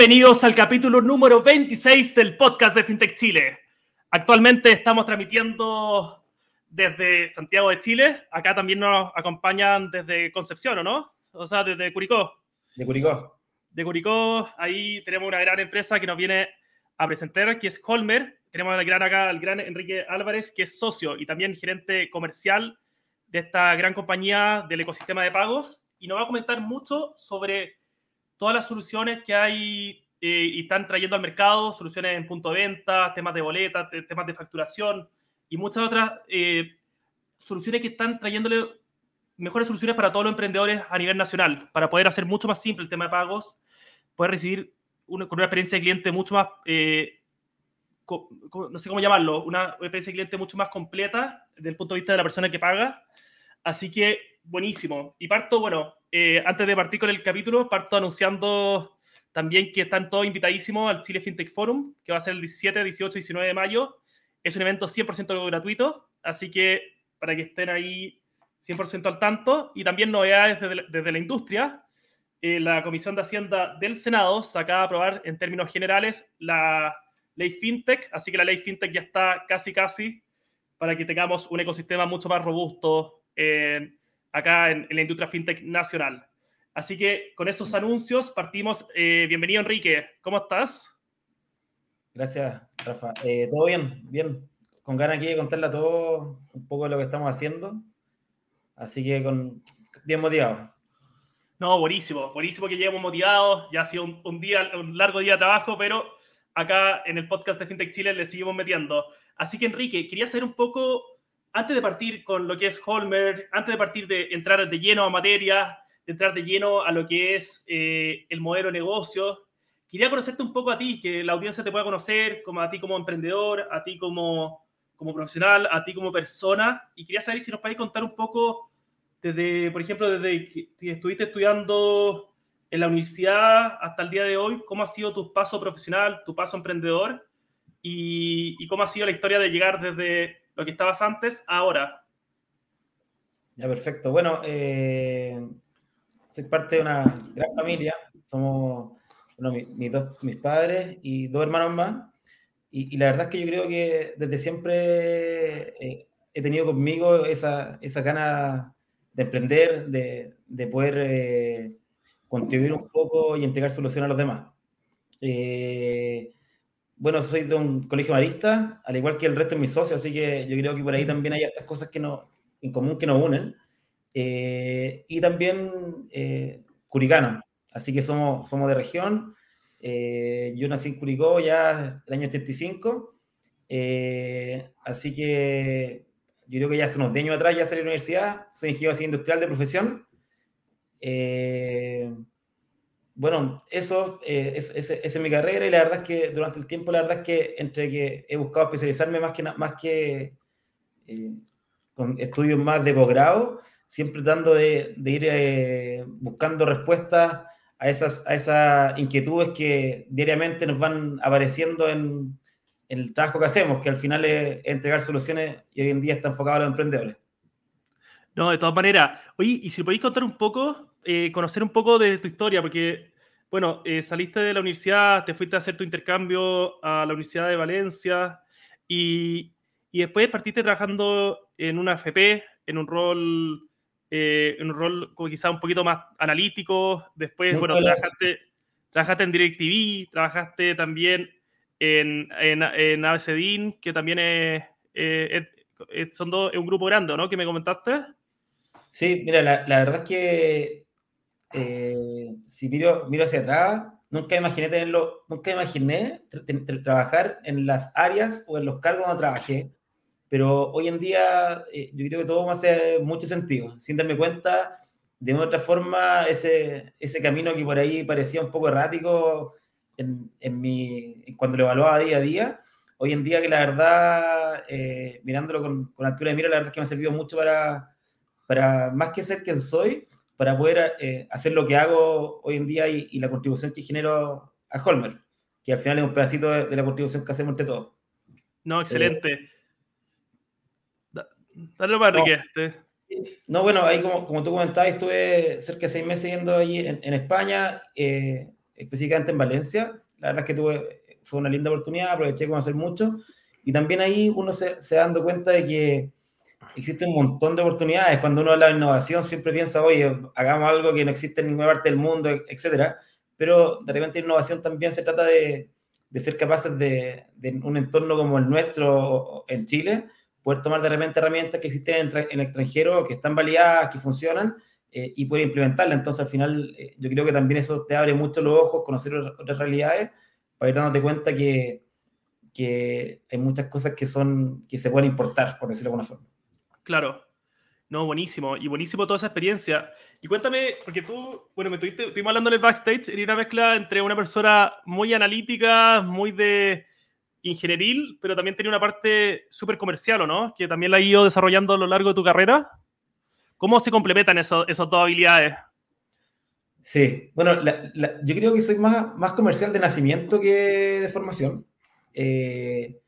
Bienvenidos al capítulo número 26 del podcast de FinTech Chile. Actualmente estamos transmitiendo desde Santiago de Chile. Acá también nos acompañan desde Concepción, ¿o no? O sea, desde Curicó. De Curicó. De Curicó, ahí tenemos una gran empresa que nos viene a presentar, que es Holmer. Tenemos al gran acá, al gran Enrique Álvarez, que es socio y también gerente comercial de esta gran compañía del ecosistema de pagos. Y nos va a comentar mucho sobre todas las soluciones que hay eh, y están trayendo al mercado, soluciones en punto de venta, temas de boleta, temas de facturación y muchas otras eh, soluciones que están trayéndole mejores soluciones para todos los emprendedores a nivel nacional, para poder hacer mucho más simple el tema de pagos, poder recibir una, con una experiencia de cliente mucho más, eh, no sé cómo llamarlo, una experiencia de cliente mucho más completa desde el punto de vista de la persona que paga. Así que buenísimo. Y parto, bueno, eh, antes de partir con el capítulo, parto anunciando también que están todos invitadísimos al Chile FinTech Forum, que va a ser el 17, 18 y 19 de mayo. Es un evento 100% gratuito, así que para que estén ahí 100% al tanto. Y también novedades desde, desde la industria. Eh, la Comisión de Hacienda del Senado se acaba de aprobar en términos generales la ley FinTech, así que la ley FinTech ya está casi, casi para que tengamos un ecosistema mucho más robusto en acá en, la industria fintech nacional. Así que con esos anuncios partimos. Eh, bienvenido, Enrique. ¿Cómo estás? Gracias, Rafa. Eh, todo bien, bien. Con ganas aquí de contarle a todos un poco de lo que estamos haciendo. Así que con, bien motivado. No, buenísimo, buenísimo que lleguemos motivados. Ya ha sido un, día, un largo día de trabajo, pero acá en el podcast de FinTech Chile le seguimos metiendo. Así que, Enrique, quería saber un poco antes de partir con lo que es Holmer, antes de partir de entrar de lleno a materia, de entrar de lleno a lo que es eh, el modelo de negocio, quería conocerte un poco a ti, que la audiencia te pueda conocer, como a ti como emprendedor, a ti como, como profesional, a ti como persona, y quería saber si nos podéis contar un poco desde, por ejemplo, desde que estuviste estudiando en la universidad hasta el día de hoy, cómo ha sido tu paso profesional, tu paso emprendedor, y, y cómo ha sido la historia de llegar desde lo que estabas antes, ahora. Ya, perfecto. Bueno, eh, soy parte de una gran familia. Somos mis, dos, mis padres y dos hermanos más. Y, la verdad es que yo creo que desde siempre eh, he tenido conmigo esa, esa gana de emprender, de, de poder eh, contribuir un poco y entregar soluciones a los demás. Eh, bueno, soy de un colegio marista, al igual que el resto de mis socios, así que yo creo que por ahí también hay estas cosas que no, en común que nos unen. Eh, y también eh, curicano, así que somos, somos de región. Eh, yo nací en Curicó ya el año 85, eh, así que yo creo que ya hace unos 10 años atrás ya salí de la universidad, soy ingeniero industrial de profesión. Bueno, eso eh, es, es, mi carrera y la verdad es que durante el tiempo, la verdad es que entre que he buscado especializarme más que, más que eh, con estudios más de posgrado, siempre tratando de, de ir eh, buscando respuestas a esas, a esas inquietudes que diariamente nos van apareciendo en, en el trabajo que hacemos, que al final es, entregar soluciones y hoy en día está enfocado a los emprendedores. No, de todas maneras. Oye, y si podéis contar un poco, eh, conocer un poco de tu historia, porque bueno, eh, saliste de la universidad, te fuiste a hacer tu intercambio a la Universidad de Valencia y, y después partiste trabajando en una FP, en un rol, eh, en un rol como quizá un poquito más analítico. Después, bueno, trabajaste, trabajaste en DirecTV, trabajaste también en, en, en ABCDIN, que también es, eh, son dos, es un grupo grande, ¿no? Que me comentaste. Sí, mira, la, la verdad es que eh, si miro, miro hacia atrás, nunca imaginé tenerlo, nunca imaginé trabajar en las áreas o en los cargos donde trabajé, pero hoy en día eh, yo creo que todo me hace mucho sentido, sin darme cuenta, de otra forma, ese, ese camino que por ahí parecía un poco errático en, en mi, cuando lo evaluaba día a día, hoy en día que la verdad, eh, mirándolo con, con, altura de mira, la verdad es que me ha servido mucho para, para más que ser quien soy, para poder eh, hacer lo que hago hoy en día y, y, la contribución que genero a Holmer, que al final es un pedacito de, de la contribución que hacemos entre todos. No, excelente. Eh, Dale para no, Enrique. No, bueno, ahí como, como tú comentabas, estuve cerca de seis meses yendo allí en, en España. Eh, específicamente en Valencia. La verdad es que tuve, fue una linda oportunidad, aproveché con hacer mucho. Y también ahí uno se, se dando cuenta de que existe un montón de oportunidades. Cuando uno habla de innovación, siempre piensa, oye, hagamos algo que no existe en ninguna parte del mundo, etcétera. Pero de repente innovación también se trata de, de ser capaces de, de, un entorno como el nuestro en Chile, poder tomar de repente herramientas que existen en, en el extranjero, que están validadas, que funcionan, eh, y poder implementarlas. Entonces, al final, eh, yo creo que también eso te abre mucho los ojos, conocer otras realidades, para ir dándote cuenta que, que hay muchas cosas que, son, que se pueden importar, por decirlo de alguna forma. Claro. No, buenísimo. Y buenísimo toda esa experiencia. Y cuéntame, porque tú, bueno, me estuviste, estuvimos hablando en el backstage, era una mezcla entre una persona muy analítica, muy de ingenieril, pero también tenía una parte súper comercial, ¿o no? Que también la has ido desarrollando a lo largo de tu carrera. ¿Cómo se complementan eso, esas dos habilidades? Sí, bueno, yo creo que soy más, más comercial de nacimiento que de formación. Eh,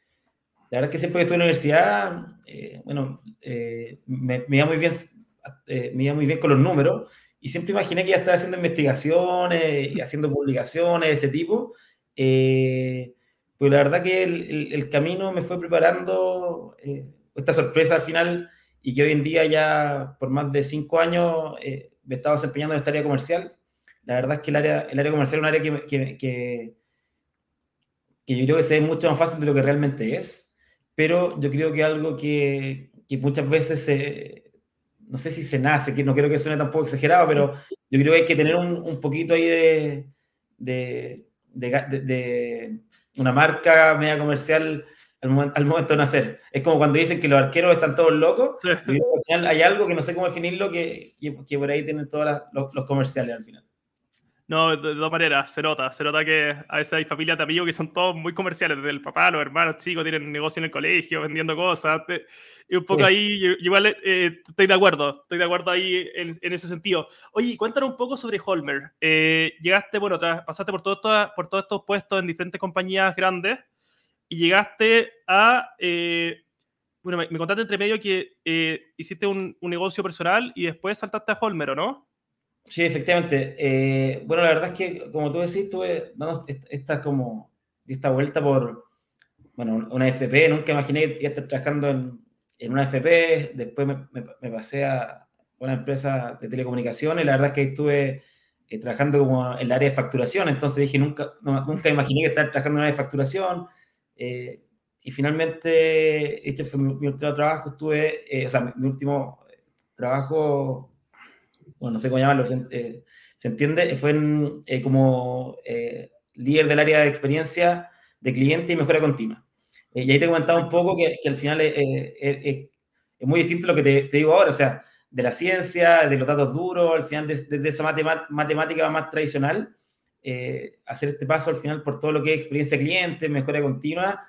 la verdad es que siempre que estuve en la universidad, eh, bueno, eh, me, me, iba muy bien, eh, me iba muy bien con los números y siempre imaginé que iba a estar haciendo investigaciones y haciendo publicaciones de ese tipo. Eh, pues la verdad que el, el, el, camino me fue preparando eh, esta sorpresa al final y que hoy en día ya por más de cinco años me he estado desempeñando en esta área comercial. La verdad es que el área, el área comercial es un área que, que, que, que yo creo que se ve mucho más fácil de lo que realmente es pero yo creo que algo que, que muchas veces se, no sé si se nace, que no creo que suene tampoco exagerado, pero yo creo que hay que tener un, un poquito ahí de, de, de, de, una marca media comercial al momento, al momento, de nacer. Es como cuando dicen que los arqueros están todos locos, sí. al final hay algo que no sé cómo definirlo, que, que, que por ahí tienen todos los, los comerciales al final. No, de, de todas maneras, se nota. Se nota que a veces hay familias de amigos que son todos muy comerciales. Desde el papá, los hermanos chicos tienen negocio en el colegio, vendiendo cosas. Y un poco sí. ahí, igual eh, estoy de acuerdo. Estoy de acuerdo ahí en, en ese sentido. Oye, cuéntanos un poco sobre Holmer. Eh, llegaste, bueno, pasaste por, todo, por todos estos puestos en diferentes compañías grandes y llegaste a. Eh, bueno, me, me, contaste entre medio que eh, hiciste un, un negocio personal y después saltaste a Holmer, ¿o no? Sí, efectivamente. Eh, bueno, la verdad es que, como tú decís, tuve dando esta, como, esta vuelta por, bueno, una FP. Nunca imaginé que estar trabajando en, en una FP. Después me, me, me, pasé a una empresa de telecomunicaciones. La verdad es que estuve eh, trabajando como en el área de facturación. Entonces dije, nunca, no, nunca imaginé que estar trabajando en una área de facturación. Eh, y finalmente, este fue mi, mi último trabajo. Estuve, eh, o sea, mi, mi último trabajo bueno, no sé cómo llamarlo, se, eh, se entiende, fue en, eh, como eh, líder del área de experiencia de cliente y mejora continua. y ahí te comentaba un poco que, que al final es, es, muy distinto a lo que te, te, digo ahora, o sea, de la ciencia, de los datos duros, al final de, de, de esa matemática más tradicional, hacer este paso al final por todo lo que es experiencia cliente, mejora continua,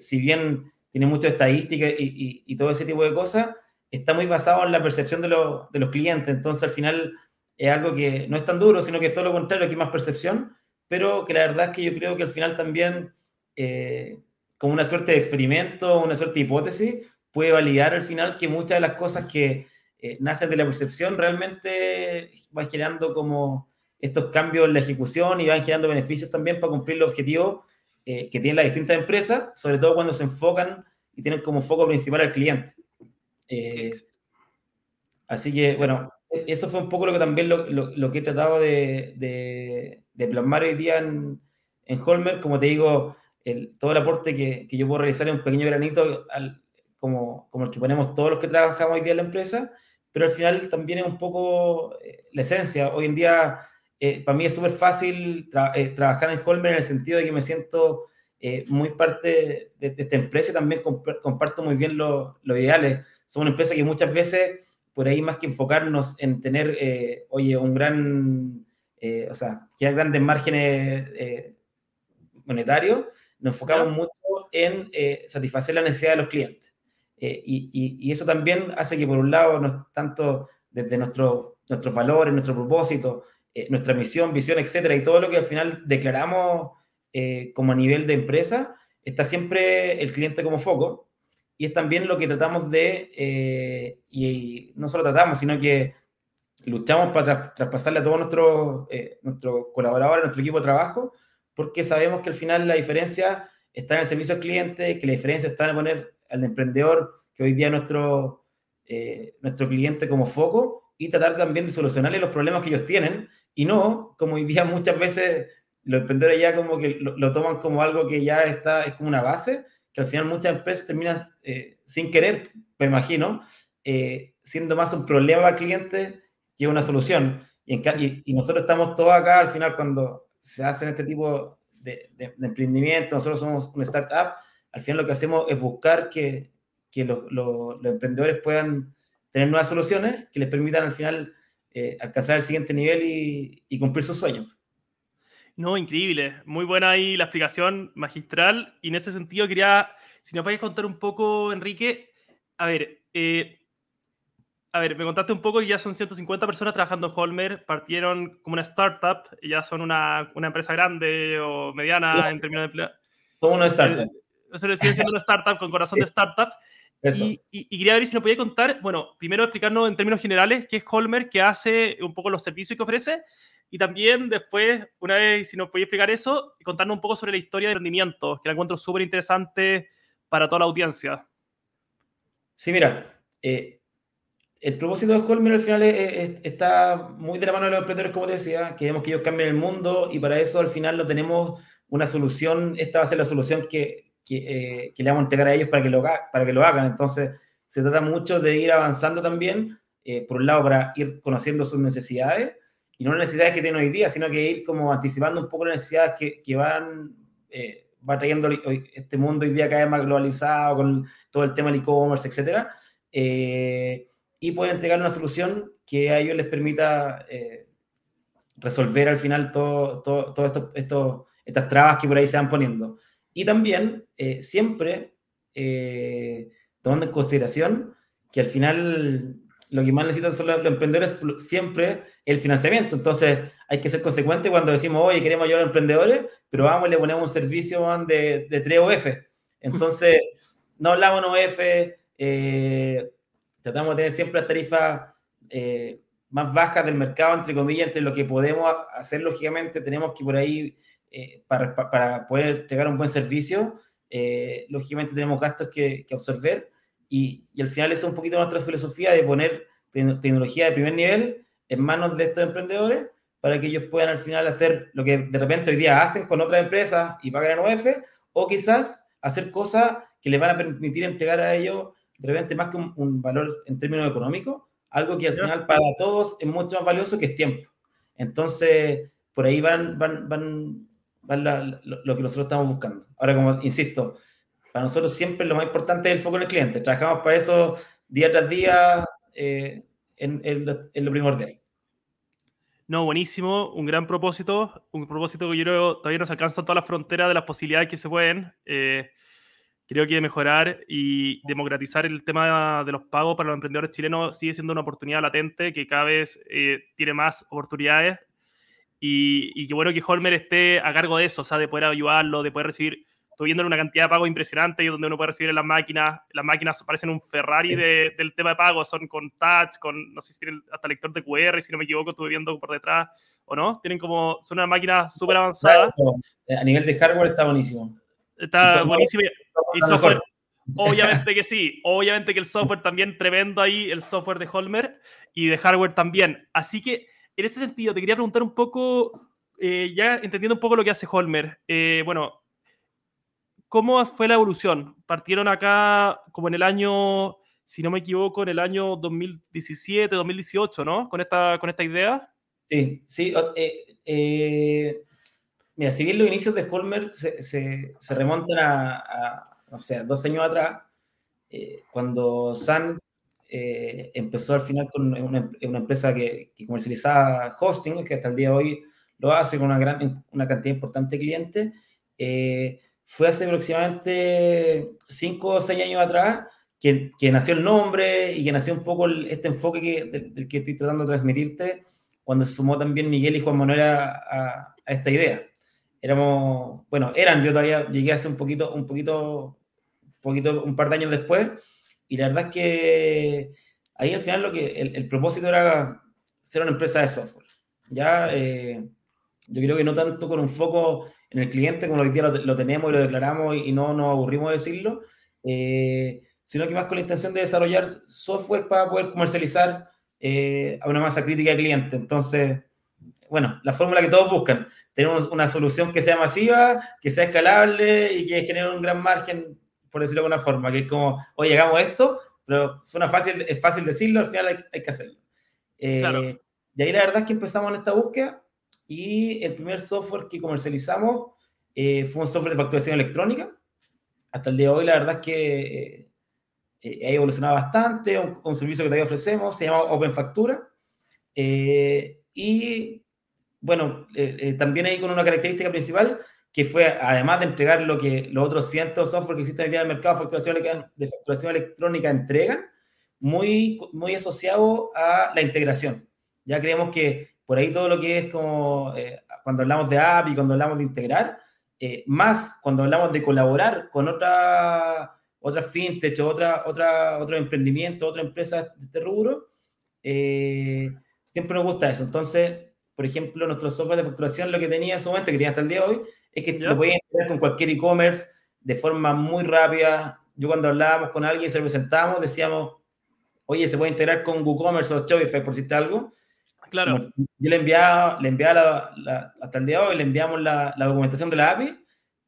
si bien tiene mucha estadística y, y, y todo ese tipo de cosas, está muy basado en la percepción de, lo, de, los clientes. Entonces, al final, es algo que no es tan duro, sino que todo lo contrario, que hay más percepción, pero que la verdad es que yo creo que al final también, eh, como una suerte de experimento, una suerte de hipótesis, puede validar al final que muchas de las cosas que eh, nacen de la percepción realmente van generando como estos cambios en la ejecución y van generando beneficios también para cumplir los objetivos eh, que tienen las distintas empresas, sobre todo cuando se enfocan y tienen como foco principal al cliente. Eh, así que, bueno, e-, eso fue un poco lo que también lo, lo, lo que he tratado de, de, de, plasmar hoy día en, en Holmer. Como te digo, el, todo el aporte que, que, yo puedo realizar es un pequeño granito al, como, como el que ponemos todos los que trabajamos hoy día en la empresa, pero al final también es un poco eh, la esencia. Hoy en día, eh, para mí es súper fácil tra eh, trabajar en Holmer en el sentido de que me siento eh, muy parte de, de, esta empresa y también comp comparto muy bien los lo ideales somos una empresa que muchas veces, por ahí más que enfocarnos en tener, eh, oye, un gran, eh, o sea, que grandes márgenes eh, monetarios, nos enfocamos mucho en eh, satisfacer la necesidad de los clientes. Eh, y, y, y, eso también hace que, por un lado, no, tanto desde nuestro, nuestros valores, nuestro propósito, nuestra misión, visión, etcétera, y todo lo que al final declaramos como a nivel de empresa, está siempre el cliente como foco y es también lo que tratamos de, eh, y, no solo tratamos, sino que luchamos para traspasarle a todos nuestros eh, nuestro colaboradores, nuestro equipo de trabajo, porque sabemos que al final la diferencia está en el servicio al cliente, que la diferencia está en poner al emprendedor, que hoy día nuestro, eh, nuestro cliente como foco, y tratar también de solucionarle los problemas que ellos tienen, y no, como hoy día muchas veces los emprendedores ya como que lo, toman como algo que ya está, es como una base, que al final muchas empresas terminan eh, sin querer, me imagino, eh, siendo más un problema para el cliente que una solución. Y, nosotros estamos todos acá, al final, cuando se hacen este tipo de, emprendimiento, nosotros somos una startup, al final lo que hacemos es buscar que, que los emprendedores puedan tener nuevas soluciones que les permitan al final eh, alcanzar el siguiente nivel y, y cumplir sus sueños. No, increíble. Muy buena ahí la explicación magistral. Y en ese sentido quería, si nos podéis contar un poco, Enrique, a ver, eh, a ver, me contaste un poco y ya son 150 personas trabajando en Holmer, partieron como una startup, ya son una, una empresa grande o mediana en términos de empleo. Son una startup. Eso le sigue siendo una startup con corazón de startup. Y, y, quería ver si nos podía contar, bueno, primero explicarnos en términos generales qué es Holmer, qué hace, un poco los servicios que ofrece, y también después, una vez, si nos podía explicar eso, contarnos un poco sobre la historia de rendimiento, que la encuentro súper interesante para toda la audiencia. Sí, mira, eh, el propósito de Holmer al final está muy de la mano de los emprendedores, como te decía, queremos que ellos cambien el mundo y para eso al final no tenemos una solución, esta va a ser la solución que, que, eh, le vamos a entregar a ellos para que, lo, para que lo hagan. Entonces, se trata mucho de ir avanzando también, eh, por un lado, para ir conociendo sus necesidades, y no las necesidades que tienen hoy día, sino que ir como anticipando un poco las necesidades que, que van, eh, va trayendo este mundo hoy día cada vez más globalizado, con todo el tema del e-commerce, etcétera y pueden entregar una solución que a ellos les permita eh, resolver al final todo, todo, todo esto, esto, estas trabas que por ahí se van poniendo. Y también eh, siempre eh, tomando en consideración que al final lo que más necesitan son los, emprendedores siempre el financiamiento. Entonces hay que ser consecuente cuando decimos, oye, queremos ayudar a los emprendedores, pero vamos y le ponemos un servicio de, de 3 OF. Entonces, no hablamos en OF, eh, tratamos de tener siempre las tarifas eh, más bajas del mercado, entre comillas, entre lo que podemos hacer, lógicamente, tenemos que por ahí, eh, para, para, poder entregar un buen servicio, eh, lógicamente tenemos gastos que, que absorber y, y, al final eso es un poquito nuestra filosofía de poner tecnología de primer nivel en manos de estos emprendedores para que ellos puedan al final hacer lo que de repente hoy día hacen con otras empresas y pagan en OF, o quizás hacer cosas que les van a permitir entregar a ellos de repente más que un, valor en términos económicos, algo que al final para todos es mucho más valioso que es tiempo. Entonces, por ahí van, van, van, lo, que nosotros estamos buscando. Ahora, como insisto, para nosotros siempre lo más importante es el foco en el cliente. Trabajamos para eso día tras día eh, en, en, lo primordial. No, buenísimo, un gran propósito, un propósito que yo creo todavía nos alcanza todas las fronteras de las posibilidades que se pueden. Eh, creo que mejorar y democratizar el tema de los pagos para los emprendedores chilenos sigue siendo una oportunidad latente que cada vez eh, tiene más oportunidades y, y que bueno que Holmer esté a cargo de eso, o sea, de poder ayudarlo, de poder recibir, viendo una cantidad de pagos impresionante y donde uno puede recibir en las máquinas, las máquinas parecen un Ferrari del tema de pagos, son con touch, con, no sé si tienen hasta lector de QR, si no me equivoco, estuve viendo por detrás, o no, tienen como, son una máquina súper avanzada. A nivel de hardware está buenísimo. Está buenísimo. Y software, obviamente que sí. Obviamente que el software también tremendo ahí, el software de Holmer y de hardware también. Así que en ese sentido, te quería preguntar un poco, eh, ya entendiendo un poco lo que hace Holmer. Eh, bueno, ¿cómo fue la evolución? Partieron acá como en el año, si no me equivoco, en el año 2017, 2018, ¿no? Con esta, con esta idea. Sí, sí. Eh, Mira, si bien los inicios de Holmer se, se, remontan a, no sé, dos años atrás, eh, cuando Sun eh, empezó al final con una, una empresa que, que, comercializaba hosting, que hasta el día de hoy lo hace con una, gran, una cantidad importante de clientes, eh, fue hace aproximadamente cinco o seis años atrás que, que, nació el nombre y que nació un poco este enfoque que, del, que estoy tratando de transmitirte cuando se sumó también Miguel y Juan Manuel a, esta idea éramos, bueno, eran, yo todavía llegué hace un poquito, un poquito, poquito, un par de años después, y la verdad es que ahí al final lo que, el, propósito era ser una empresa de software. Ya, yo creo que no tanto con un foco en el cliente, como hoy día lo, tenemos y lo declaramos y, no nos aburrimos de decirlo, sino que más con la intención de desarrollar software para poder comercializar a una masa crítica de clientes. Entonces, bueno, la fórmula que todos buscan, tenemos una solución que sea masiva, que sea escalable y que genere un gran margen, por decirlo de alguna forma, que es como, oye, hagamos esto, pero suena fácil, es fácil decirlo, al final hay, que hacerlo. Eh, y ahí la verdad es que empezamos en esta búsqueda y el primer software que comercializamos eh, fue un software de facturación electrónica. Hasta el día de hoy la verdad es que eh, ha evolucionado bastante, un, un, servicio que todavía ofrecemos, se llama Open Factura. y bueno, también ahí con una característica principal que fue, además de entregar lo que los otros cientos software que existen hoy día en el mercado de facturación, de facturación electrónica entregan, muy, muy asociado a la integración. Ya creemos que por ahí todo lo que es como eh, cuando hablamos de app y cuando hablamos de integrar, eh, más cuando hablamos de colaborar con otra, otra fintech o otra, otra, otro emprendimiento, otra empresa de este rubro, eh, siempre nos gusta eso. Entonces, por ejemplo, nuestro software de facturación lo que tenía en su momento, que tenía hasta el día de hoy, es que lo podías integrar con cualquier e-commerce de forma muy rápida. Yo cuando hablábamos con alguien, se lo presentábamos, decíamos, oye, se puede integrar con WooCommerce o Shopify, por decirte algo. Claro. Yo le enviaba, le enviaba hasta el día de hoy, le enviamos la, documentación de la API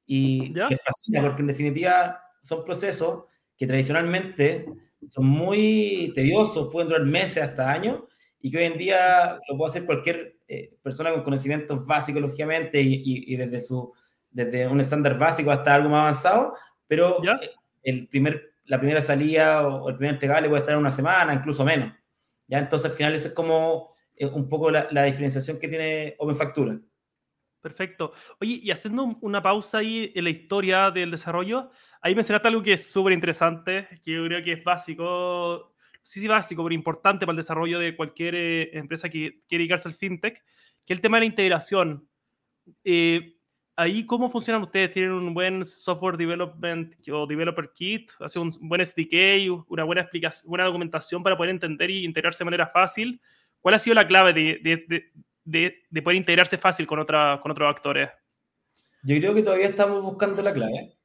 y les fascina porque en definitiva son procesos que tradicionalmente son muy tediosos, pueden durar meses hasta años y que hoy en día lo puede hacer cualquier eh, persona con conocimientos básicos, lógicamente, y, y, desde, su, desde un estándar básico hasta algo más avanzado, pero eh, el primer, la primera salida o, el primer entregable puede estar en una semana, incluso menos. ¿ya? Entonces, al final, esa es como un poco la, diferenciación que tiene Open Factura. Perfecto. Oye, y haciendo una pausa ahí en la historia del desarrollo, ahí mencionaste algo que es súper interesante, que yo creo que es básico sí, sí básico, pero importante para el desarrollo de cualquier eh, empresa que quiere dedicarse al fintech, que es el tema de la integración. Eh, ahí, ¿cómo funcionan ustedes? ¿Tienen un buen software development o developer kit? ¿Hace un buen SDK? ¿Una buena explicación, buena documentación para poder entender y integrarse de manera fácil? ¿Cuál ha sido la clave de, de, de, de poder integrarse fácil con, otra, con otros actores? Yo creo que todavía estamos buscando la clave.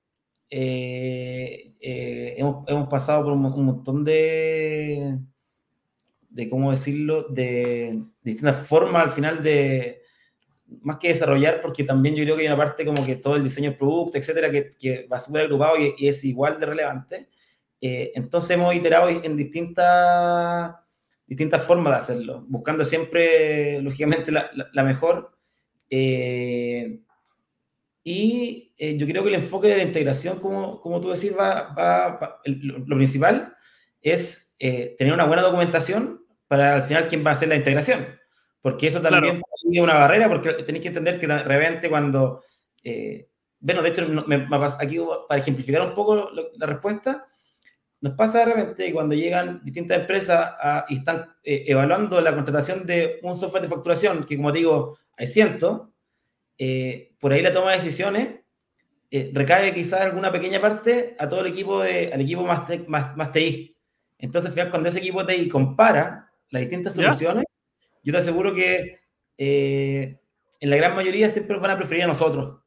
Eh, eh, hemos, hemos, pasado por un, montón de, de, ¿cómo decirlo?, de, distintas formas al final de, más que desarrollar, porque también yo creo que hay una parte como que todo el diseño del producto, etcétera, que, que va súper agrupado y, y, es igual de relevante. Eh, entonces hemos iterado en distintas, distintas formas de hacerlo, buscando siempre, lógicamente, la, la, la mejor. Eh, y eh, yo creo que el enfoque de la integración, como, como tú decís, va, va, lo, principal es eh, tener una buena documentación para al final quién va a hacer la integración. Porque eso también es una barrera, porque tenéis que entender que de repente cuando... Eh, bueno, de hecho, me, aquí para ejemplificar un poco la respuesta, nos pasa de repente cuando llegan distintas empresas y están evaluando la contratación de un software de facturación, que como digo, hay cientos, eh, por ahí la toma de decisiones eh, recae quizás alguna pequeña parte a todo el equipo, de, al equipo más, más, más TI. Entonces, al final, cuando ese equipo TI compara las distintas soluciones, yo te aseguro que eh, en la gran mayoría siempre van a preferir a nosotros,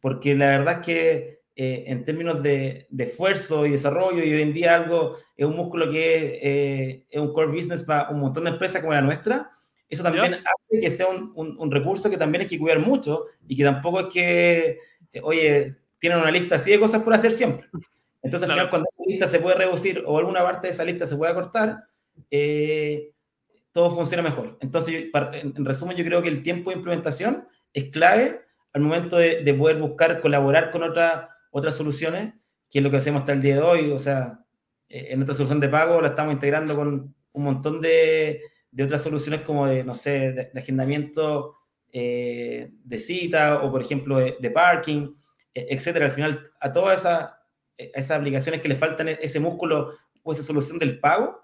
porque la verdad es que en términos de, de, esfuerzo y desarrollo, y hoy en día algo es un músculo que es un core business para un montón de empresas como la nuestra, eso también hace que sea un, un, recurso que también hay que cuidar mucho y que tampoco es que, eh, oye, tienen una lista así de cosas por hacer siempre. Entonces, al final, cuando esa lista se puede reducir o alguna parte de esa lista se puede cortar, eh, todo funciona mejor. Entonces, en, resumen, yo creo que el tiempo de implementación es clave al momento de, de poder buscar colaborar con otra, otras soluciones, que es lo que hacemos hasta el día de hoy. O sea, eh, en nuestra solución de pago la estamos integrando con un montón de, de otras soluciones como de, no sé, de, agendamiento eh, de cita o, por ejemplo, de, parking, e, etcétera. Al final, a todas esas, esas aplicaciones que le faltan e, ese músculo o esa solución del pago,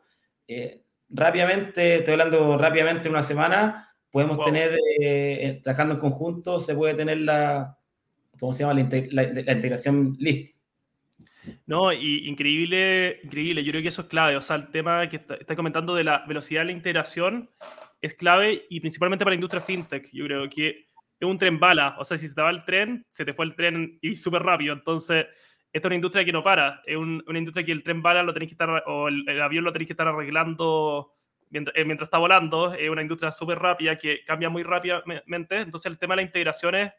eh, rápidamente, estoy hablando rápidamente una semana, podemos tener, eh, trabajando en conjunto, se puede tener la, ¿cómo se llama? La, la integración lista. No, y increíble, increíble. Yo creo que eso es clave. O sea, el tema que está, comentando de la velocidad de la integración es clave y principalmente para la industria fintech. Yo creo que es un tren bala. O sea, si se te va el tren, se te fue el tren y súper rápido. Entonces, esta es una industria que no para. Es una industria que el tren bala lo tenéis que estar, o el, avión lo tenéis que estar arreglando mientras, eh, mientras está volando. Es una industria súper rápida que cambia muy rápidamente. Entonces, el tema de las integraciones es,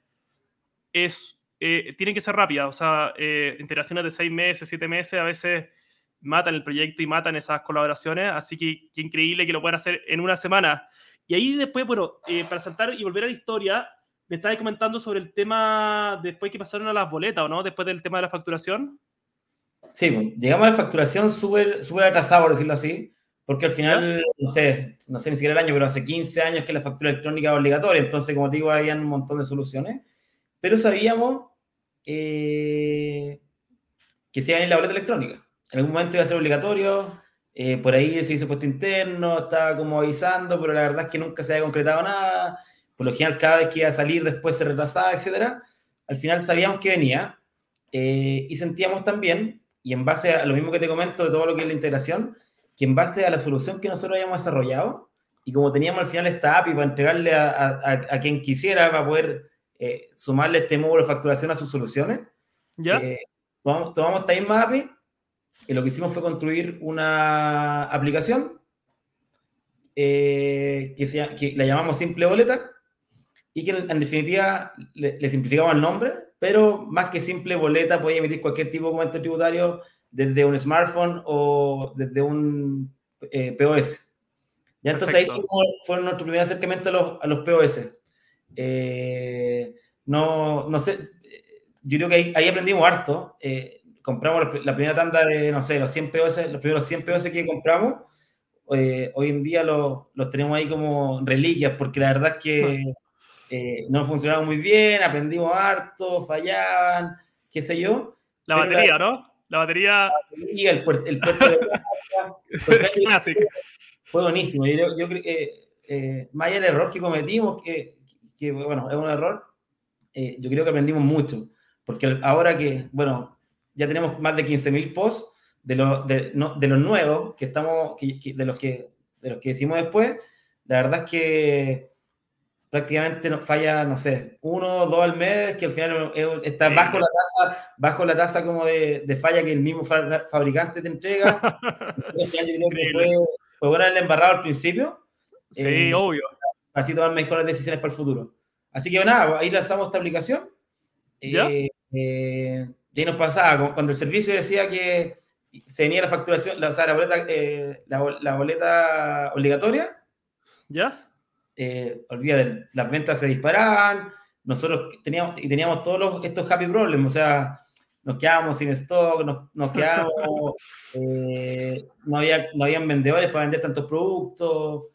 eh, tiene que ser rápida. O sea, eh, integraciones de seis meses, siete meses, a veces matan el proyecto y matan esas colaboraciones. Así que qué increíble que lo puedan hacer en una semana. Y ahí después, bueno, para saltar y volver a la historia, me estabas comentando sobre el tema después que pasaron a las boletas, ¿o no? Después del tema de la facturación. Sí, pues, llegamos a la facturación súper super atrasado, por decirlo así, porque al final, no sé, no sé ni siquiera el año, pero hace 15 años que la factura electrónica es obligatoria, entonces, como te digo, había un montón de soluciones, pero sabíamos eh, que se iba a la boleta electrónica. En algún momento iba a ser obligatorio, eh, por ahí se hizo puesto interno, estaba como avisando, pero la verdad es que nunca se había concretado nada por lo general cada vez que iba a salir después se retrasaba, etcétera, al final sabíamos que venía eh, y sentíamos también, y en base a lo mismo que te comento de todo lo que es la integración, que en base a la solución que nosotros habíamos desarrollado, y como teníamos al final esta API para entregarle a, quien quisiera, para poder eh, sumarle este módulo de facturación a sus soluciones, ¿Ya? Eh, tomamos, tomamos esta misma API y lo que hicimos fue construir una aplicación que, que la llamamos Simple Boleta, y que en definitiva le, simplificamos el nombre, pero más que simple boleta podía emitir cualquier tipo de documento tributario desde un smartphone o desde un eh, POS. Ya entonces ahí fue, nuestro primer acercamiento a los, a los POS. Eh, no, no sé, yo creo que ahí, ahí aprendimos harto. Eh, compramos la, primera tanda de, no sé, los 100 POS, los primeros 100 POS que compramos. hoy en día los, los tenemos ahí como reliquias, porque la verdad es que eh, no funcionaba muy bien, aprendimos harto, fallaban, qué sé yo. La batería, ¿no? La batería. el, puerto, el puerto de Fue buenísimo. Yo, yo creo que, eh, más allá del error que cometimos, que, que bueno, es un error, eh, yo creo que aprendimos mucho. Porque ahora que, bueno, ya tenemos más de 15.000 posts de, los de, no, de los nuevos que estamos, de, los que, de los que hicimos después, la verdad es que prácticamente nos falla, no sé, uno o dos al mes, que al final está bajo la tasa, bajo la tasa como de, de falla que el mismo fabricante te entrega. Entonces, yo creo que fue, fue bueno el embarrado al principio. Sí, eh, obvio. Así tomar mejores decisiones para el futuro. Así que nada, ahí lanzamos esta aplicación. ¿Ya? Eh, eh, y ahí nos pasaba, cuando el servicio decía que se venía la facturación, o sea, la boleta, la, la boleta obligatoria. ¿Ya? eh, olvida, las ventas se disparaban, nosotros teníamos, y teníamos todos estos happy problems, o sea, nos quedábamos sin stock, nos, nos quedábamos, eh, no, había, no habían vendedores para vender tantos productos,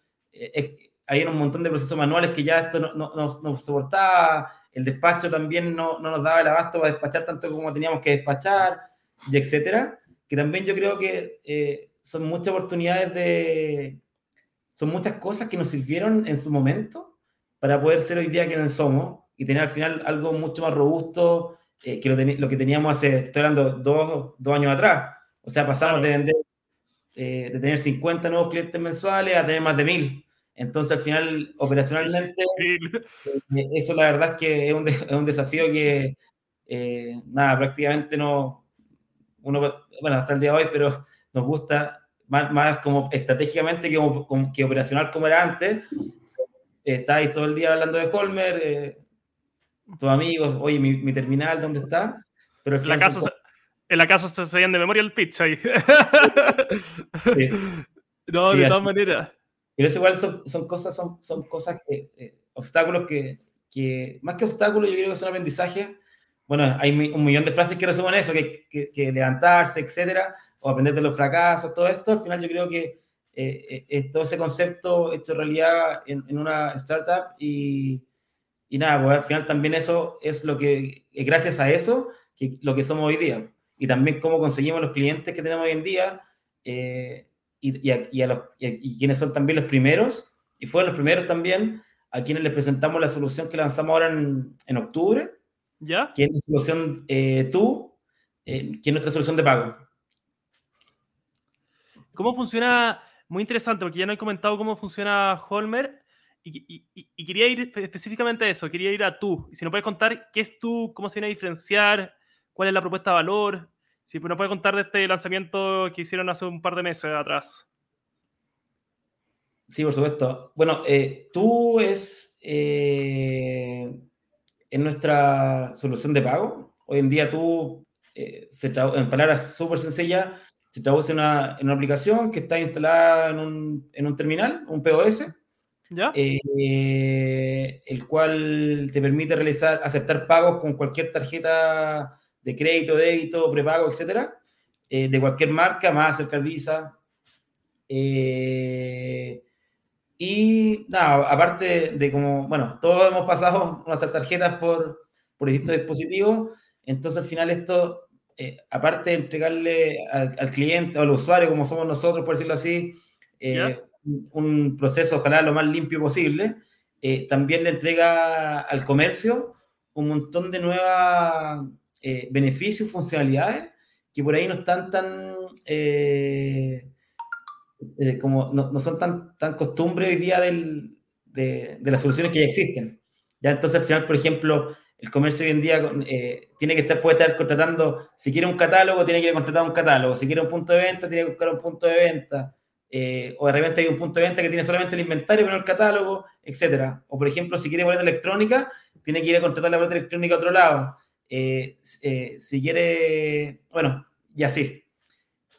había un montón de procesos manuales que ya esto no, no, no, soportaba, el despacho también no, no, nos daba el abasto para despachar tanto como teníamos que despachar, y etcétera, que también yo creo que eh, son muchas oportunidades de, son muchas cosas que nos sirvieron en su momento para poder ser hoy día quienes somos y tener al final algo mucho más robusto eh, que lo, que teníamos hace, estoy hablando, dos, dos años atrás. O sea, pasamos de vender, eh, de tener 50 nuevos clientes mensuales a tener más de 1000. Entonces, al final, operacionalmente, eh, eso la verdad es que es un, es un desafío que, nada, prácticamente no, uno, bueno, hasta el día de hoy, pero nos gusta más, como estratégicamente que, como, que operacional como era antes. Está ahí todo el día hablando de Holmer, eh, tus amigos, oye, mi, terminal, ¿dónde está? Pero en, la casa se, en la casa se de memoria el pizza ahí. No, de todas maneras. Pero eso igual son, son, cosas, son, son cosas que, eh, obstáculos que, que, más que obstáculos, yo creo que son aprendizajes. Bueno, hay un millón de frases que resumen eso, que, que, que levantarse, etcétera o aprender de los fracasos, todo esto, al final yo creo que eh, eh todo ese concepto hecho realidad en, en una startup y, y, nada, pues al final también eso es lo que, gracias a eso, que, lo que somos hoy día. Y también cómo conseguimos los clientes que tenemos hoy en día eh, y, y, a, los, y, quienes son también los primeros, y fueron los primeros también, a quienes les presentamos la solución que lanzamos ahora en, en octubre, ¿Ya? que es la solución eh, tú, que es nuestra solución de pago. ¿Cómo funciona muy interesante porque ya no he comentado cómo funciona Holmer y, quería ir específicamente a eso, quería ir a tú. Y si nos puedes contar qué es tú, cómo se viene a diferenciar, cuál es la propuesta de valor, si nos puedes contar de este lanzamiento que hicieron hace un par de meses atrás. Sí, por supuesto. Bueno, eh, tú es eh, en nuestra solución de pago. Hoy en día tú, eh, en palabras súper sencillas, se traduce en una, en una, aplicación que está instalada en un, en un terminal, un POS, ¿Ya? El cual te permite realizar, aceptar pagos con cualquier tarjeta de crédito, débito, prepago, etcétera, eh, de cualquier marca, más Mastercard, Visa. Eh, y nada, aparte de como, bueno, todos hemos pasado nuestras tarjetas por, por distintos dispositivos, entonces al final esto, aparte de entregarle al, cliente o al usuario, como somos nosotros, por decirlo así, un proceso, ojalá lo más limpio posible, eh, también le entrega al comercio un montón de nuevos eh, beneficios, funcionalidades, que por ahí no están tan, eh, como, no, son tan, tan costumbre hoy día del, de, de, las soluciones que ya existen. Ya entonces al final, por ejemplo, el comercio hoy en día tiene que estar, puede estar contratando, si quiere un catálogo, tiene que contratar un catálogo, si quiere un punto de venta, tiene que buscar un punto de venta eh, o de repente hay un punto de venta que tiene solamente el inventario, pero no el catálogo, etcétera. O por ejemplo, si quiere boleta electrónica, tiene que ir a contratar la boleta electrónica a otro lado. Eh, eh, si quiere, bueno, y así.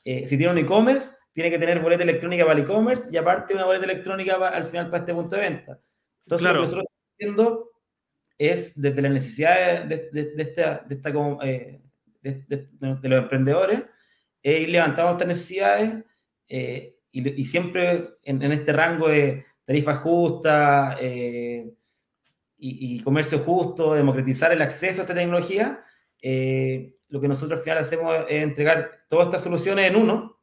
si tiene un e-commerce, tiene que tener boleta electrónica para el e-commerce y aparte una boleta electrónica al final para este punto de venta. Entonces, lo que nosotros estamos haciendo es desde la necesidad de, de, de esta, de, esta, de, los emprendedores, ir levantando estas necesidades y, siempre en, este rango de tarifa justa eh, y, comercio justo, democratizar el acceso a esta tecnología, eh, lo que nosotros al final hacemos es entregar todas estas soluciones en uno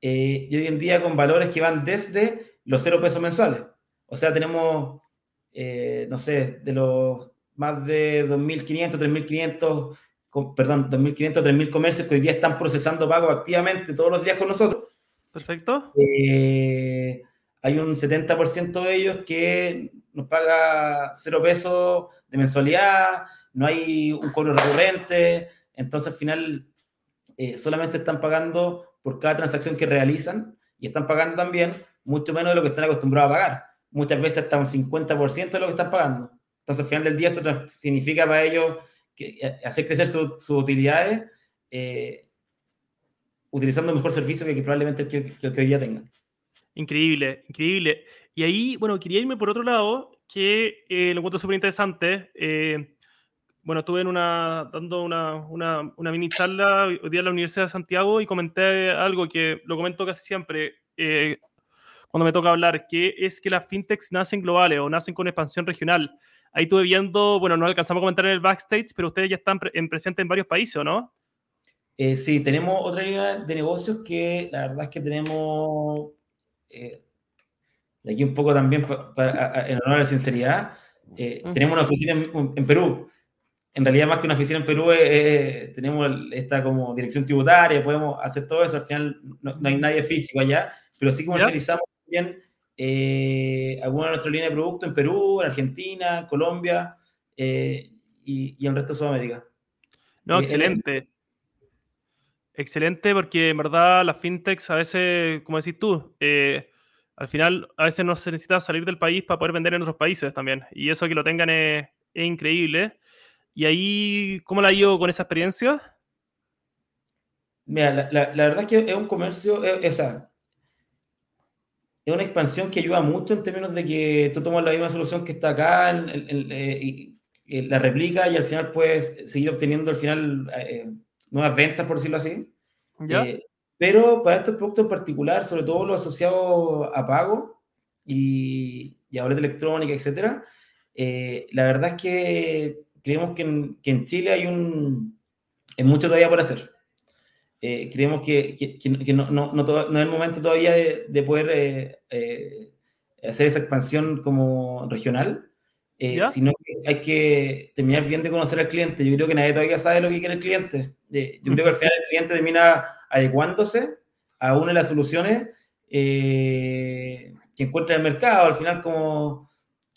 eh, y hoy en día con valores que van desde los cero pesos mensuales. O sea, tenemos, no sé, de los más de 2.500, 3.500, perdón, 2.500, 3.000 comercios que hoy día están procesando pagos activamente todos los días con nosotros. Perfecto. Eh, hay un 70% de ellos que nos paga cero pesos de mensualidad, no hay un cobro recurrente, entonces al final eh, solamente están pagando por cada transacción que realizan y están pagando también mucho menos de lo que están acostumbrados a pagar. Muchas veces hasta un 50% de lo que están pagando. Entonces al final del día eso significa para ellos que eh, hacer crecer sus utilidades utilizando mejor servicio que, probablemente el que, hoy día tengan. Increíble, increíble. Y ahí, bueno, quería irme por otro lado, que eh, lo encuentro súper interesante. Eh, bueno, estuve en una, dando una, una, una, mini charla hoy día en la Universidad de Santiago y comenté algo que lo comento casi siempre eh, cuando me toca hablar, que es que las fintechs nacen globales o nacen con expansión regional. Ahí estuve viendo, bueno, no alcanzamos a comentar en el backstage, pero ustedes ya están en presentes en varios países, ¿o no? Sí, tenemos otra línea de negocios que la verdad es que tenemos, eh, de aquí un poco también para, en honor a la sinceridad, eh, tenemos una oficina en, Perú. En realidad, más que una oficina en Perú, tenemos esta como dirección tributaria, podemos hacer todo eso. Al final, no, hay nadie físico allá, pero sí comercializamos también alguna de nuestras líneas de productos en Perú, en Argentina, Colombia y, y, en el resto de Sudamérica. No, excelente. Excelente, porque en verdad las fintechs a veces, como decís tú, eh, al final a veces no se necesita salir del país para poder vender en otros países también. Y eso que lo tengan es, increíble. ¿Y ahí cómo la ido con esa experiencia? Mira, la, verdad es que es un comercio, es, es una expansión que ayuda mucho en términos de que tú tomas la misma solución que está acá, eh, y, la replica y al final puedes seguir obteniendo al final eh, nuevas ventas, por decirlo así. Eh, pero para estos productos en particular, sobre todo los asociados a pago y, y a boleta electrónica, etcétera, eh, la verdad es que creemos que en, que en, Chile hay un hay mucho todavía por hacer. Eh, creemos que, que, que no, no, no, no, es el momento todavía de, de poder hacer esa expansión como regional. Eh, sino que hay que terminar bien de conocer al cliente. Yo creo que nadie todavía sabe lo que quiere el cliente. Eh, yo creo que al final el cliente termina adecuándose a una de las soluciones eh, que encuentra en el mercado, al final como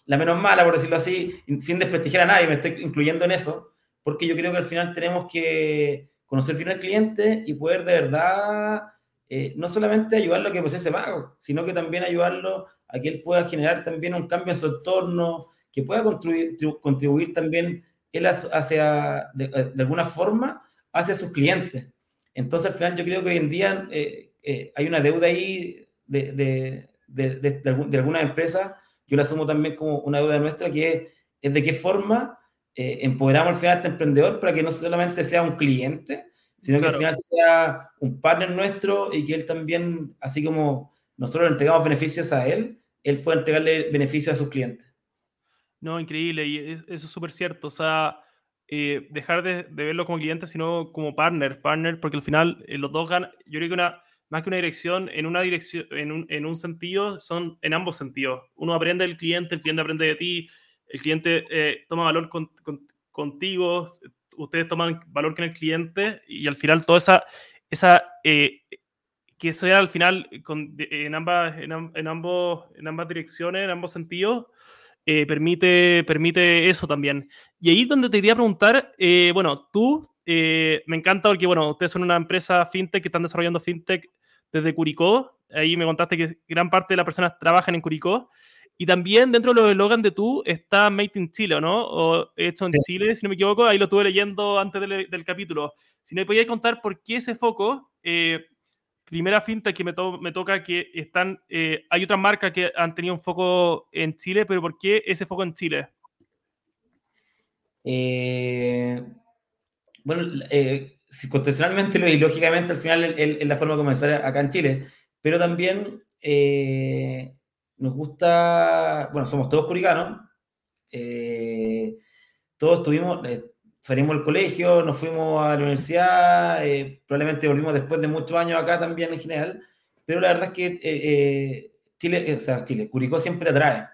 la menos mala, por decirlo así, sin desprestigiar a nadie, me estoy incluyendo en eso, porque yo creo que al final tenemos que conocer bien al cliente y poder de verdad eh, no solamente ayudarlo a que procese pago, sino que también ayudarlo a que él pueda generar también un cambio en su entorno, que pueda contribuir, contribuir también él hacia, de, alguna forma, hacia sus clientes. Entonces, al final, yo creo que hoy en día eh, eh, hay una deuda ahí de, de, de, de, algunas empresas, yo la asumo también como una deuda nuestra, que es, de qué forma empoderamos al final a este emprendedor para que no solamente sea un cliente, sino que al final sea un partner nuestro y que él también, así como nosotros le entregamos beneficios a él, él puede entregarle beneficios a sus clientes. No, increíble, y eso es súper cierto. O sea, eh, dejar de, verlo como cliente, sino como partner, partner, porque al final eh, los dos ganan. Yo creo que una, más que una dirección, en una dirección, en un, en un, sentido, son en ambos sentidos. Uno aprende del cliente, el cliente aprende de ti, el cliente eh, toma valor con, contigo, ustedes toman valor con el cliente y al final toda esa, esa eh, que sea al final en, ambas, en, ambos, en ambas direcciones, en ambos sentidos, eh, permite, permite eso también. Y ahí donde te quería preguntar, eh, bueno, tú, me encanta porque, bueno, ustedes son una empresa fintech que están desarrollando fintech desde Curicó. Ahí me contaste que gran parte de las personas trabajan en Curicó. Y también dentro de los eslogan de tú está Made in Chile, ¿no? O hecho en Chile, si no me equivoco, ahí lo estuve leyendo antes del, capítulo. Si me podías contar por qué ese foco, eh, primera finta que me, toca que están, eh, hay otras marcas que han tenido un foco en Chile, pero ¿por qué ese foco en Chile? Eh, bueno, eh, contextualmente y lógicamente al final es la forma de comenzar acá en Chile, pero también nos gusta, bueno, somos todos curicanos, eh, todos tuvimos, eh, salimos del colegio, nos fuimos a la universidad, eh, probablemente volvimos después de muchos años acá también en general, pero la verdad es que Chile, o sea, Chile, Curicó siempre atrae.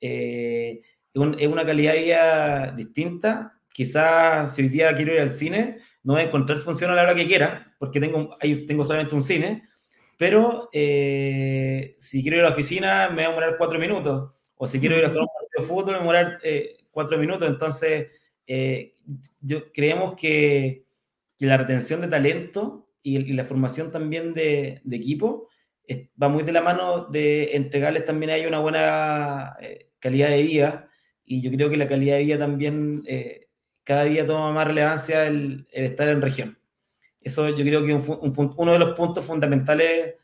es, una calidad de vida distinta. Quizás si hoy día quiero ir al cine, no voy a encontrar función a la hora que quiera, porque tengo, ahí tengo solamente un cine, pero eh, si quiero ir a la oficina me va a demorar cuatro minutos, o si quiero ir a jugar un partido de fútbol me va a demorar eh, cuatro minutos, entonces eh, yo creemos que, la retención de talento y, la formación también de, equipo va muy de la mano de entregarles también a ellos una buena calidad de vida, y yo creo que la calidad de vida también cada día toma más relevancia el estar en región. Eso yo creo que es uno de los puntos fundamentales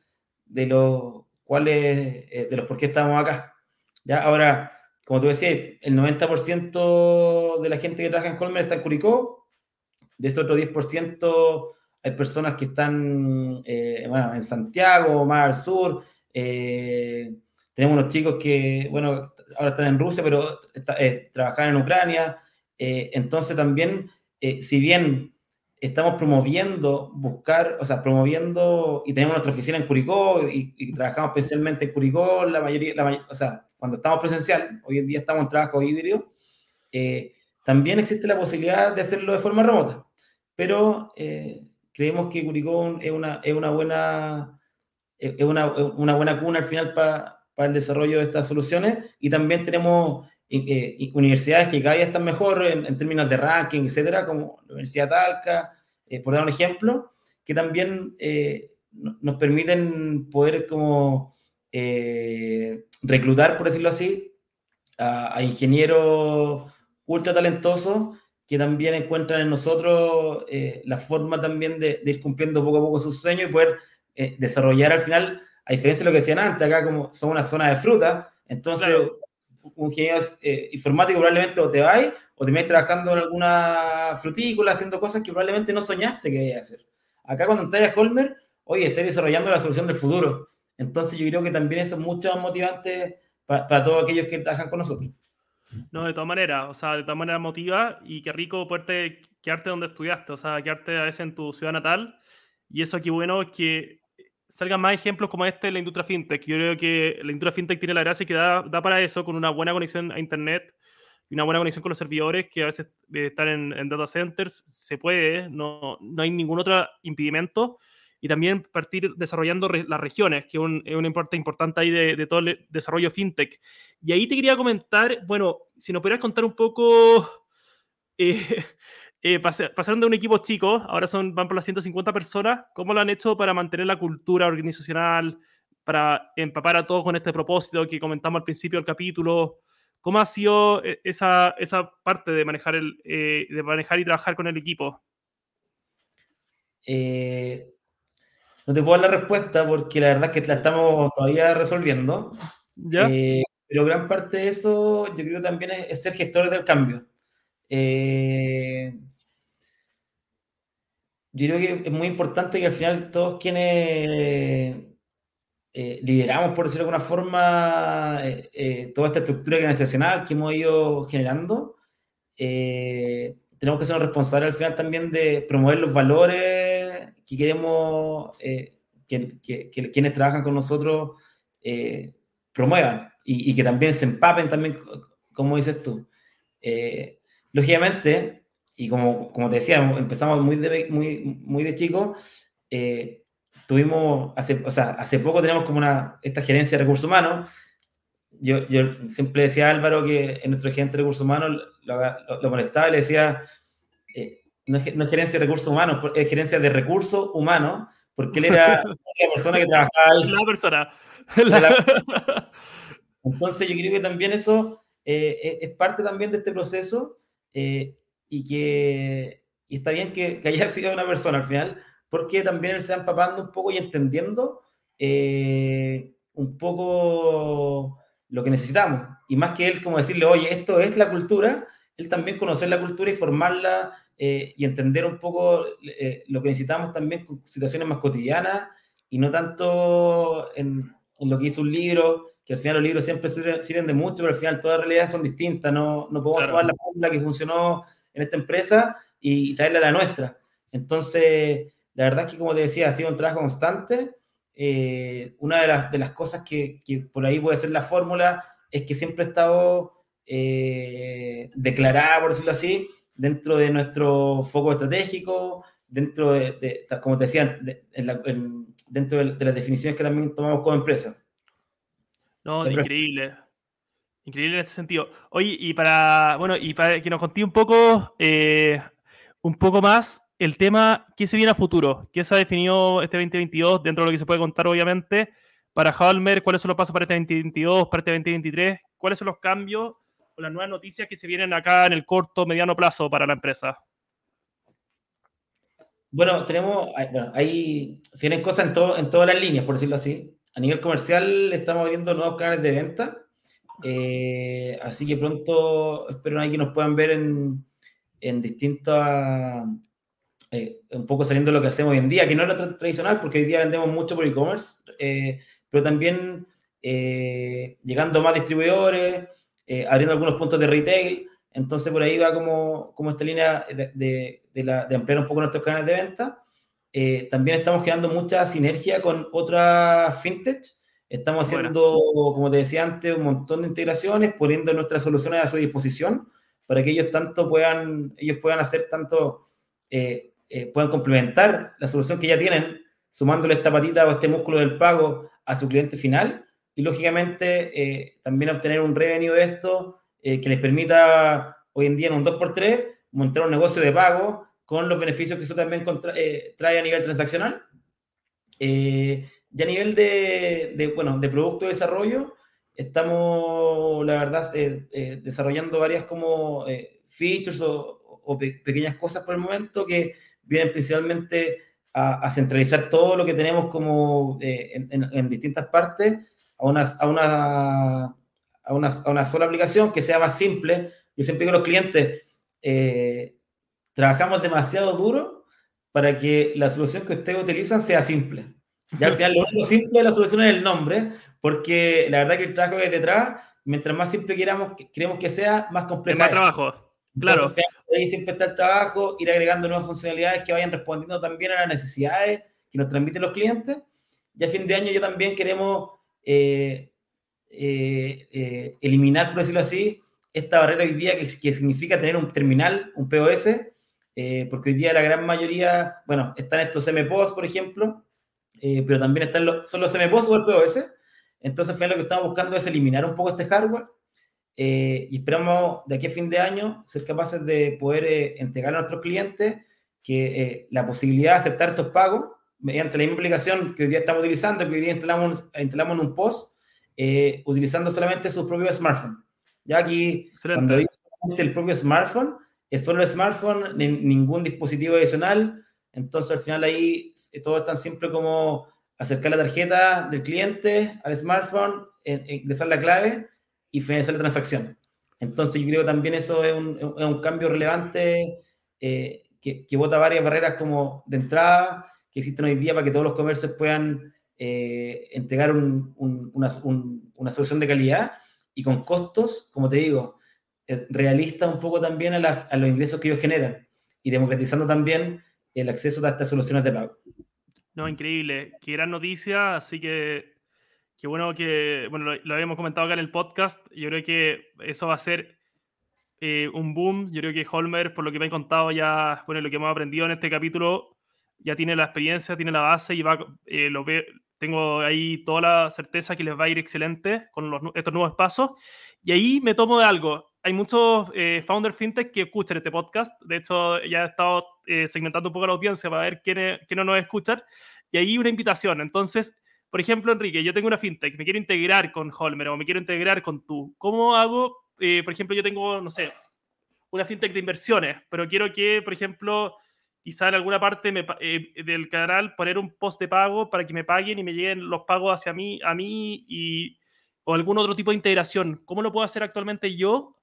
de los cuales, eh, de los por qué estamos acá. ¿ya? Ahora, como tú decías, el 90% de la gente que trabaja en Colmer está en Curicó, de ese otro 10% hay personas que están eh, en Santiago, más al sur. Eh, tenemos unos chicos que, bueno, ahora están en Rusia, pero trabajan en Ucrania. entonces también, si bien estamos promoviendo, buscar, o sea, promoviendo, y tenemos nuestra oficina en Curicó y, trabajamos especialmente en Curicó, la mayoría, la o sea, cuando estamos presencial, hoy en día estamos en trabajo híbrido, eh, también existe la posibilidad de hacerlo de forma remota, pero eh, creemos que Curicó es una, es una buena es una, una buena cuna al final para el desarrollo de estas soluciones. Y también tenemos eh, universidades que cada día están mejor en, términos de ranking, etcétera, como la Universidad Talca, eh, por dar un ejemplo, que también eh, nos permiten poder como reclutar, por decirlo así, a, ingenieros ultra talentosos que también encuentran en nosotros la forma también de, ir cumpliendo poco a poco sus sueños y poder desarrollar al final, a diferencia de lo que decían antes, acá como son una zona de fruta, entonces un ingeniero eh, informático probablemente o te vais o te trabajando en alguna frutícola, haciendo cosas que probablemente no soñaste que a hacer. Acá cuando entras a Colmer, oye, estás desarrollando la solución del futuro. Entonces yo creo que también eso es mucho más motivante para, todos aquellos que trabajan con nosotros. No, de todas maneras, o sea, de todas maneras motiva y qué rico poderte quedarte donde estudiaste, o sea, quedarte a veces en tu ciudad natal. Y eso qué bueno es que salgan más ejemplos como este en la industria fintech. Yo creo que la industria fintech tiene la gracia que da, da para eso, con una buena conexión a Internet y una buena conexión con los servidores, que a veces eh, están en, data centers, se puede, no, no hay ningún otro impedimento. Y también partir desarrollando las regiones, que es un, es una parte importante ahí de, todo el desarrollo fintech. Y ahí te quería comentar, bueno, si nos pudieras contar un poco, eh, eh, pasaron de un equipo chico, ahora son, van por las 150 personas, ¿cómo lo han hecho para mantener la cultura organizacional, para empapar a todos con este propósito que comentamos al principio del capítulo? ¿Cómo ha sido eh, esa, esa parte de manejar, el, de manejar y trabajar con el equipo? Eh, no te puedo dar la respuesta porque la verdad es que la estamos todavía resolviendo. ¿Ya? pero gran parte de eso yo creo también es, ser gestores del cambio. yo creo que es muy importante que al final todos quienes eh, lideramos, por decirlo de alguna forma, eh, eh, toda esta estructura organizacional que hemos ido generando. tenemos que ser responsables al final también de promover los valores que queremos que, que, quienes trabajan con nosotros promuevan y, y, que también se empapen también, como dices tú. lógicamente, y como, como te decía, empezamos muy de, muy, muy de chico, tuvimos, hace, o sea, hace poco tenemos como una, esta gerencia de recursos humanos. Yo, yo siempre decía a Álvaro que en nuestro gerente de recursos humanos lo, lo, molestaba y le decía, eh, no, es, no, es, gerencia de recursos humanos, es gerencia de recursos humanos, porque él era la persona que trabajaba ahí. La persona. Entonces yo creo que también eso eh, es parte también de este proceso eh, y que y está bien que, que, haya sido una persona al final, porque también él se va empapando un poco y entendiendo eh, un poco lo que necesitamos. Y más que él como decirle, oye, esto es la cultura, él también conocer la cultura y formarla eh, y entender un poco eh, lo que necesitamos también con situaciones más cotidianas y no tanto en, lo que hizo un libro, que al final los libros siempre sirven de mucho, pero al final todas las realidades son distintas, no, no podemos tomar la fórmula que funcionó en esta empresa y traerla a la nuestra. Entonces, la verdad es que, como te decía, ha sido un trabajo constante. Eh, una de las, de las cosas que, que, por ahí puede ser la fórmula es que siempre ha estado eh, declarada, por decirlo así, dentro de nuestro foco estratégico, dentro de, como te decía, dentro de, las definiciones que también tomamos como empresa. No, increíble. Increíble en ese sentido. Oye, y para, bueno, y para que nos conté un poco, eh, un poco más, el tema, ¿qué se viene a futuro? ¿Qué se ha definido este 2022 dentro de lo que se puede contar, obviamente? Para Halmer, ¿cuáles son los pasos para este 2022, para este 2023? ¿Cuáles son los cambios las nuevas noticias que se vienen acá en el corto, mediano plazo para la empresa? Bueno, tenemos, bueno, hay, se vienen cosas en, todo, en todas las líneas, por decirlo así. A nivel comercial estamos abriendo nuevos canales de venta, eh, así que pronto espero que nos puedan ver en, en distintas eh, un poco saliendo de lo que hacemos hoy en día, que no es lo tradicional, porque hoy día vendemos mucho por e-commerce, eh, pero también eh, llegando más distribuidores, abriendo algunos puntos de retail. Entonces, por ahí va como, como esta línea de, de, la, de, ampliar un poco nuestros canales de venta. también estamos creando mucha sinergia con otras fintech. Estamos haciendo, como te decía antes, un montón de integraciones, poniendo nuestras soluciones a su disposición para que ellos tanto puedan, ellos puedan hacer tanto eh, puedan complementar la solución que ya tienen, sumándole esta patita o este músculo del pago a su cliente final y lógicamente eh, también obtener un revenue de esto eh, que les permita hoy en día en un 2x3 montar un negocio de pago con los beneficios que eso también trae a nivel transaccional. y a nivel de, de, bueno, de producto de desarrollo, estamos, la verdad, desarrollando varias como features o, o pequeñas cosas por el momento que vienen principalmente a, centralizar todo lo que tenemos como eh, en, distintas partes a una, a, una, a, una, a una sola aplicación que sea más simple. Yo siempre digo a los clientes, eh, trabajamos demasiado duro para que la solución que ustedes utilizan sea simple. Y al final lo único simple de la solución es el nombre, porque la verdad que el trabajo que hay detrás, mientras más simple queramos, queremos que sea, más complejo. más trabajo. Claro. ahí siempre está el trabajo, ir agregando nuevas funcionalidades que vayan respondiendo también a las necesidades que nos transmiten los clientes. Y a fin de año yo también queremos eh, eh, eh, eliminar, por decirlo así, esta barrera hoy día que, significa tener un terminal, un POS, porque hoy día la gran mayoría, bueno, están estos MPOS, por ejemplo, pero también están los, son MPOS o el POS. Entonces, lo que estamos buscando es eliminar un poco este hardware y esperamos de aquí a fin de año ser capaces de poder entregar a nuestros clientes que la posibilidad de aceptar estos pagos mediante la misma aplicación que hoy día estamos utilizando, que hoy día instalamos, instalamos en un post, utilizando solamente su propio smartphone. Ya aquí, cuando digo el propio smartphone, es solo el smartphone, ningún dispositivo adicional. Entonces, al final ahí todo es tan simple como acercar la tarjeta del cliente al smartphone, ingresar la clave y finalizar la transacción. Entonces, yo creo que también eso es un, es un cambio relevante eh, que, que bota varias barreras como de entrada que existen hoy día para que todos los comercios puedan eh, entregar un, una, una, solución de calidad y con costos, como te digo, eh, realistas un poco también a, a los ingresos que ellos generan y democratizando también el acceso a estas soluciones de pago. No, increíble. Qué gran noticia. Así que, qué bueno que, bueno, lo, habíamos comentado acá en el podcast. Yo creo que eso va a ser eh, un boom. Yo creo que Holmer, por lo que me han contado ya, bueno, lo que hemos aprendido en este capítulo, ya tiene la experiencia, tiene la base y va, eh, lo ve, tengo ahí toda la certeza que les va a ir excelente con los, estos nuevos pasos. Y ahí me tomo de algo hay muchos eh, founder fintech que escuchan este podcast. De hecho, ya he estado eh, segmentando un poco la audiencia para ver quiénes, no nos escuchan. Y ahí una invitación. Entonces, por ejemplo, Enrique, yo tengo una fintech, me quiero integrar con Holmer o me quiero integrar con tú. ¿Cómo hago? Eh, por ejemplo, yo tengo, no sé, una fintech de inversiones, pero quiero que, por ejemplo, quizá en alguna parte del canal poner un post de pago para que me paguen y me lleguen los pagos hacia mí, a mí y, o algún otro tipo de integración. ¿Cómo lo puedo hacer actualmente yo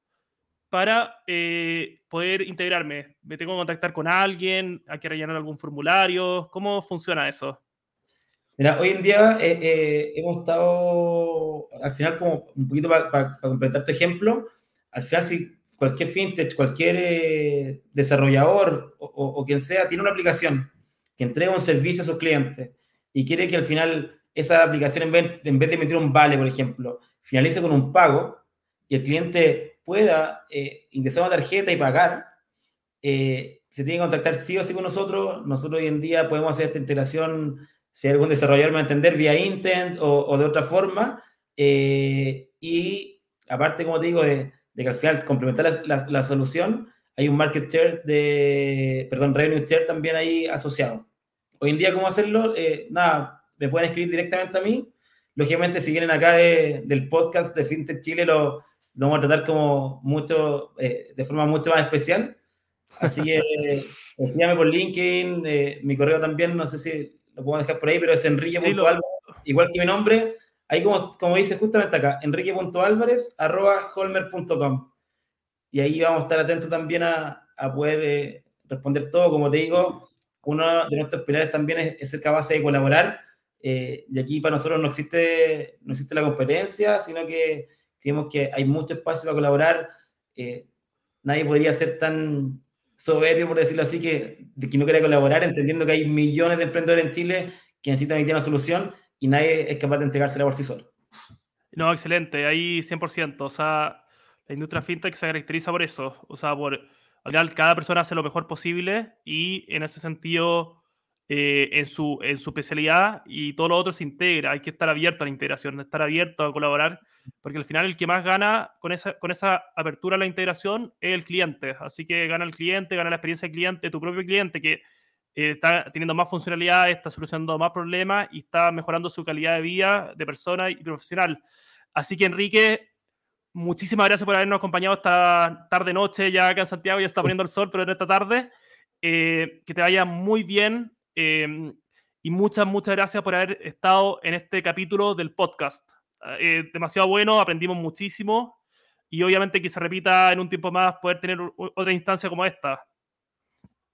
para eh, poder integrarme? ¿Me tengo que contactar con alguien? ¿Hay que rellenar algún formulario? ¿Cómo funciona eso? Mira, hoy en día eh, eh, hemos estado, al final, como un poquito para completar tu ejemplo, al final si cualquier fintech, cualquier desarrollador o, o, quien sea tiene una aplicación que entrega un servicio a sus clientes y quiere que al final esa aplicación, en vez, en vez de emitir un vale, por ejemplo, finalice con un pago y el cliente pueda eh, ingresar una tarjeta y pagar, eh, se tiene que contactar sí o sí con nosotros. Nosotros hoy en día podemos hacer esta integración, si hay algún desarrollador me entender, vía Intent o, de otra forma. Eh, y aparte, como te digo, de, que al final complementar la, la, solución, hay un market share de, perdón, revenue share también ahí asociado. Hoy en día, ¿cómo hacerlo? nada, me pueden escribir directamente a mí. Lógicamente, si vienen acá del podcast de FinTech Chile, lo, lo vamos a tratar como mucho, eh, de forma mucho más especial. Así que escríbame por LinkedIn, eh, mi correo también, no sé si lo puedo dejar por ahí, pero es enrique.álvarez, igual que mi nombre, ahí como, como dice justamente acá, enrique.álvarez, arroba holmer.com. Y ahí vamos a estar atentos también a, a poder eh, responder todo. Como te digo, uno de nuestros pilares también es, es ser capaz de colaborar. y aquí para nosotros no existe, no existe la competencia, sino que creemos que hay mucho espacio para colaborar. Eh, nadie podría ser tan soberbio, por decirlo así, que, que no quiera colaborar, entendiendo que hay millones de emprendedores en Chile que necesitan una solución y nadie es capaz de entregársela por sí solo. No, excelente, ahí 100%. O sea, la industria fintech se caracteriza por eso. O sea, por, al final, cada persona hace lo mejor posible y en ese sentido eh, en, su, en su especialidad y todo lo otro se integra. Hay que estar abierto a la integración, estar abierto a colaborar, porque al final el que más gana con esa, con esa apertura a la integración es el cliente. Así que gana el cliente, gana la experiencia del cliente, tu propio cliente que eh, está teniendo más funcionalidades, está solucionando más problemas y está mejorando su calidad de vida de persona y profesional. Así que Enrique, muchísimas gracias por habernos acompañado esta tarde noche ya acá en Santiago, ya está poniendo el sol, pero en esta tarde. Eh, que te vaya muy bien Em, y muchas, muchas gracias por haber estado en este capítulo del podcast. Eh, demasiado bueno, aprendimos muchísimo y obviamente que se repita en un tiempo más poder tener otra instancia como esta.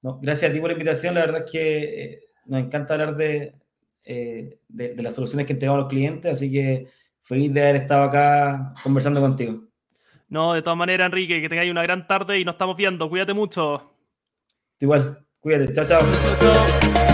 No, gracias a ti por la invitación, la verdad es que eh, nos encanta hablar de, eh, de, de, las soluciones que entregamos a los clientes, así que feliz de haber estado acá conversando contigo. No, de todas maneras, Enrique, que tengáis una gran tarde y nos estamos viendo. Cuídate mucho. Igual. Cuídate, chao, chao. chao, chao.